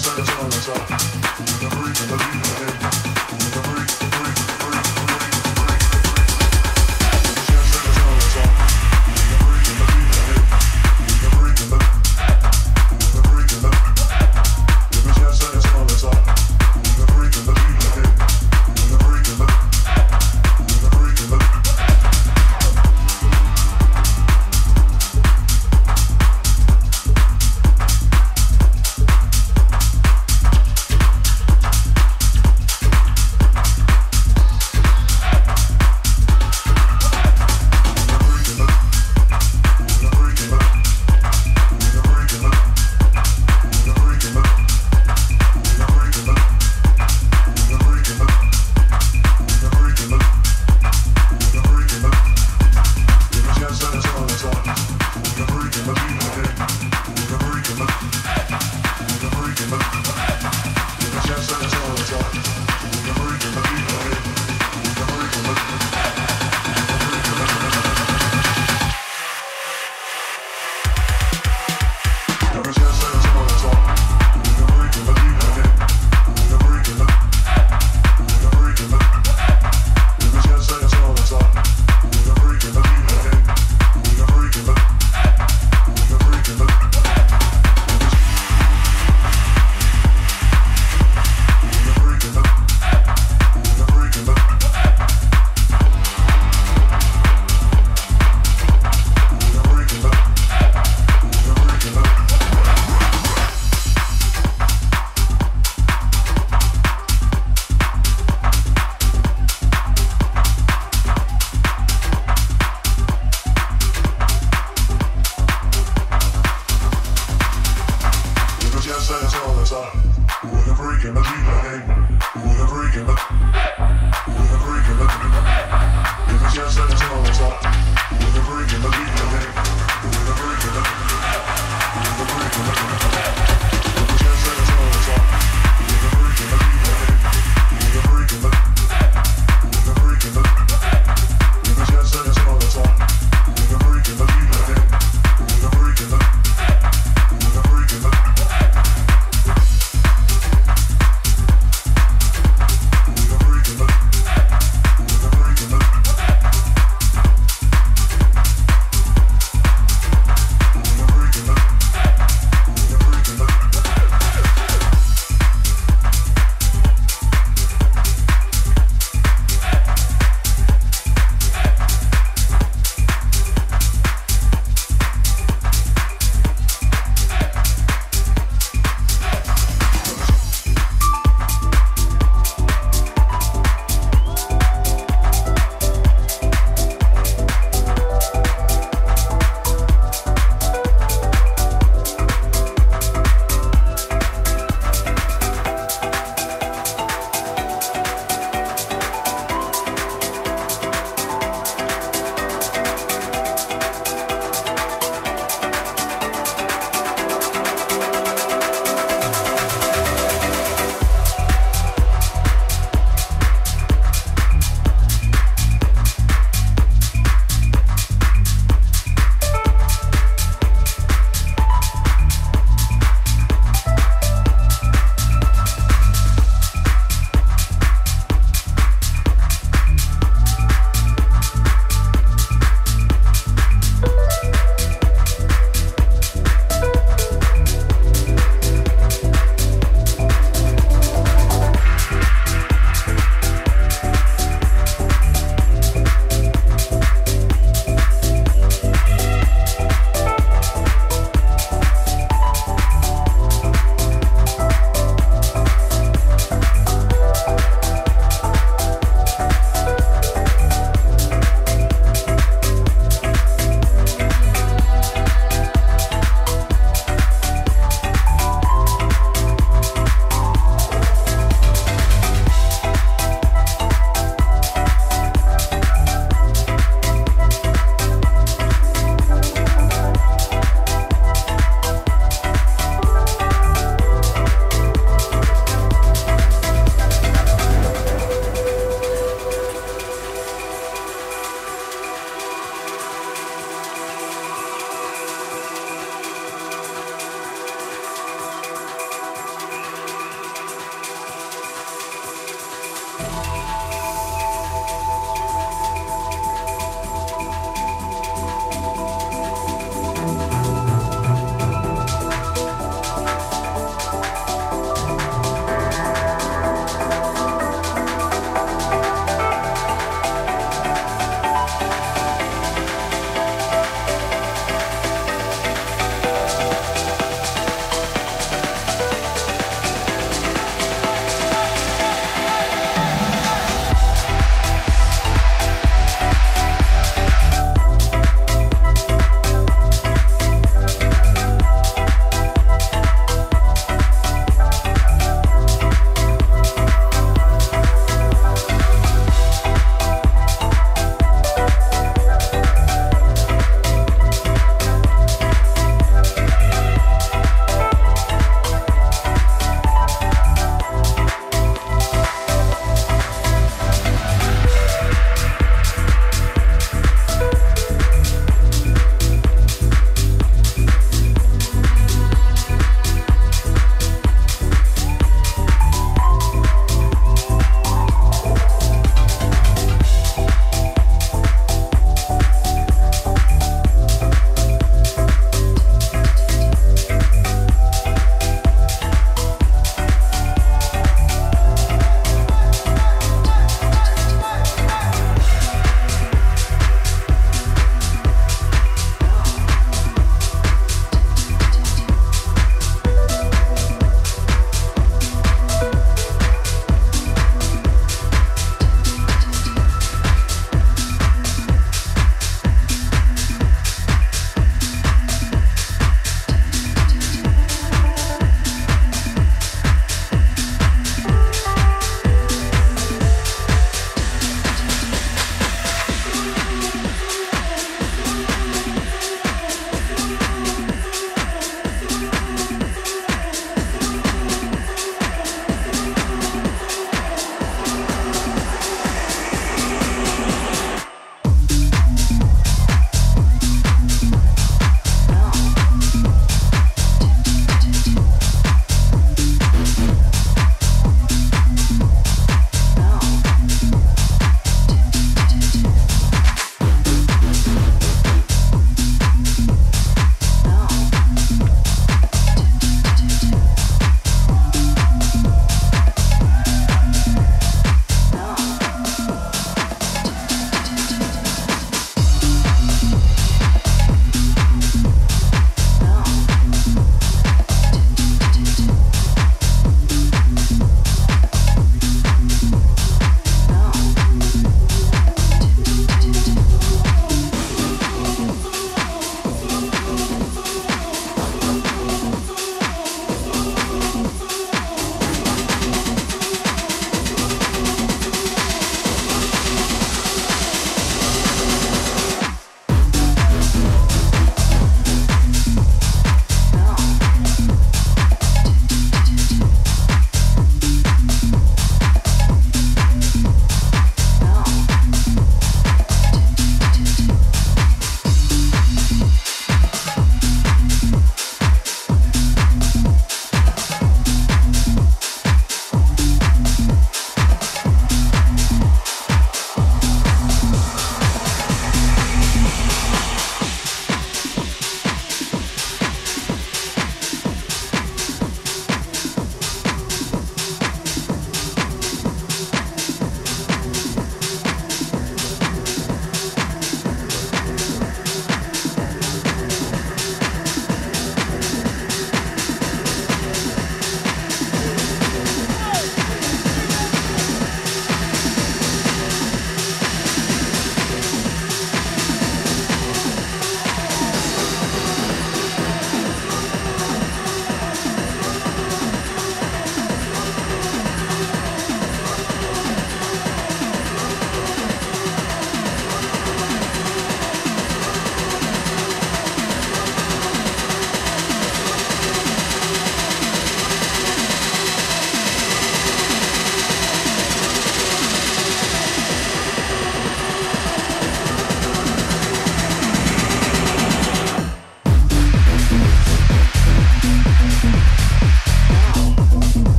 sun, on sun, sun.